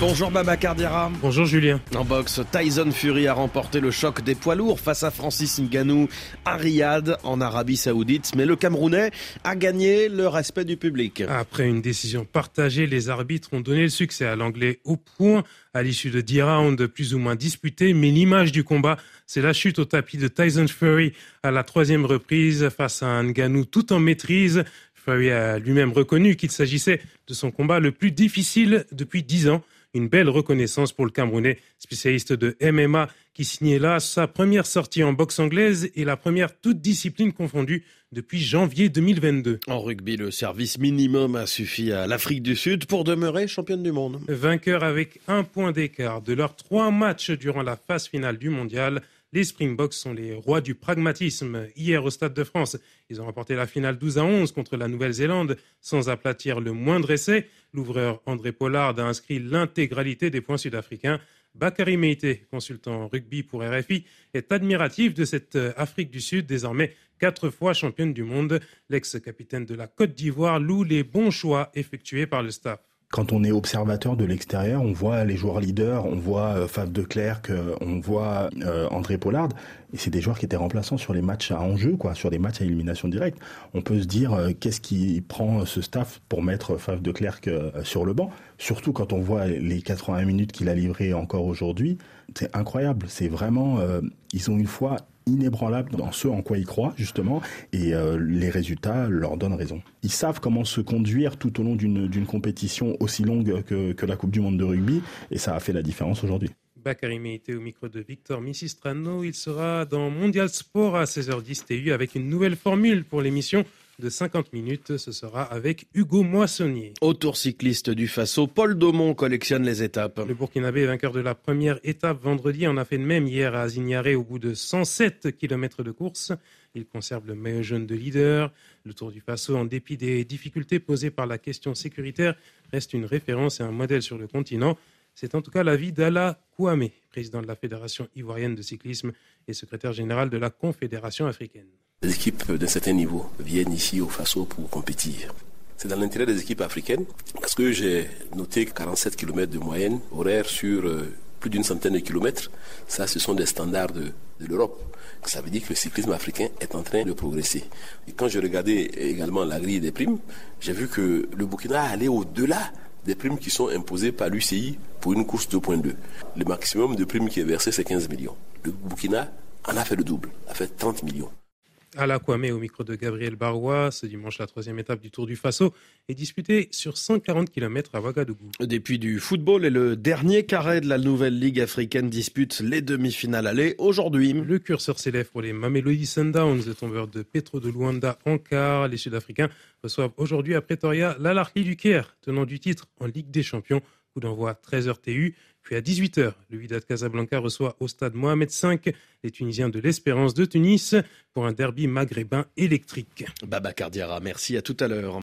Bonjour Baba Cardiara. Bonjour Julien. En boxe, Tyson Fury a remporté le choc des poids lourds face à Francis Ngannou à Riyad en Arabie Saoudite, mais le Camerounais a gagné le respect du public. Après une décision partagée, les arbitres ont donné le succès à l'anglais au point à l'issue de 10 rounds plus ou moins disputés, mais l'image du combat, c'est la chute au tapis de Tyson Fury à la troisième reprise face à un Ngannou tout en maîtrise. Fury a lui-même reconnu qu'il s'agissait de son combat le plus difficile depuis 10 ans. Une belle reconnaissance pour le Camerounais, spécialiste de MMA, qui signait là sa première sortie en boxe anglaise et la première toute discipline confondue depuis janvier 2022. En rugby, le service minimum a suffi à l'Afrique du Sud pour demeurer championne du monde. Vainqueur avec un point d'écart de leurs trois matchs durant la phase finale du mondial, les Springboks sont les rois du pragmatisme. Hier au Stade de France, ils ont remporté la finale 12 à 11 contre la Nouvelle-Zélande sans aplatir le moindre essai. L'ouvreur André Pollard a inscrit l'intégralité des points sud-africains. Bakary Meite, consultant rugby pour RFI, est admiratif de cette Afrique du Sud, désormais quatre fois championne du monde. L'ex-capitaine de la Côte d'Ivoire loue les bons choix effectués par le staff. Quand on est observateur de l'extérieur, on voit les joueurs leaders, on voit euh, Faf de Klerk, euh, on voit euh, André Pollard, et c'est des joueurs qui étaient remplaçants sur les matchs à enjeu, quoi, sur des matchs à élimination directe. On peut se dire qu'est-ce qui prend ce staff pour mettre Faf de Klerk sur le banc, surtout quand on voit les 80 minutes qu'il a livrées encore aujourd'hui. C'est incroyable, c'est vraiment, ils ont une foi inébranlable dans ce en quoi ils croient, justement, et euh, les résultats leur donnent raison. Ils savent comment se conduire tout au long d'une compétition aussi longue que, que, la Coupe du Monde de rugby, et ça a fait la différence aujourd'hui. Bakary était au micro de Victor Missistrano. Il sera dans Mondial Sport à 16h10 TU avec une nouvelle formule pour l'émission de 50 minutes. Ce sera avec Hugo Moissonnier. Autour cycliste du Faso, Paul Daumont collectionne les étapes. Le Burkinabé, vainqueur de la première étape vendredi, en a fait de même hier à Azignaré au bout de 107 km de course. Il conserve le maillot jaune de leader. Le Tour du Faso, en dépit des difficultés posées par la question sécuritaire, reste une référence et un modèle sur le continent. C'est en tout cas l'avis d'Ala Kouame, président de la Fédération ivoirienne de cyclisme et secrétaire général de la Confédération africaine. Les équipes d'un certain niveau viennent ici au Faso pour compétir. C'est dans l'intérêt des équipes africaines parce que j'ai noté 47 km de moyenne horaire sur euh, plus d'une centaine de kilomètres. Ça, ce sont des standards de, l'Europe. Ça veut dire que le cyclisme africain est en train de progresser. Et quand je regardais également la grille des primes, j'ai vu que le Burkina allait au-delà des primes qui sont imposées par l'UCI pour une course 2.2. Le maximum de primes qui est versé, c'est 15 millions. Le Burkina en a fait le double, a fait 30 millions. À l'Aquamé, au micro de Gabriel Barois, ce dimanche, la troisième étape du Tour du Faso est disputée sur 140 km à Ouagadougou. Depuis du football et le dernier carré de la nouvelle Ligue africaine dispute les demi-finales aller aujourd'hui. Le curseur s'élève pour les Mamelodi Sundowns, le tombeur de Petro de Luanda en quart. Les Sud-Africains reçoivent aujourd'hui à Pretoria l'Alarli du Caire, tenant du titre en Ligue des Champions. Coup d'envoi 13h TU. Puis à 18h, le Wydad Casablanca reçoit au stade Mohamed V les Tunisiens de l'Espérance de Tunis pour un derby maghrébin électrique. Baba Cardiara, merci à tout à l'heure.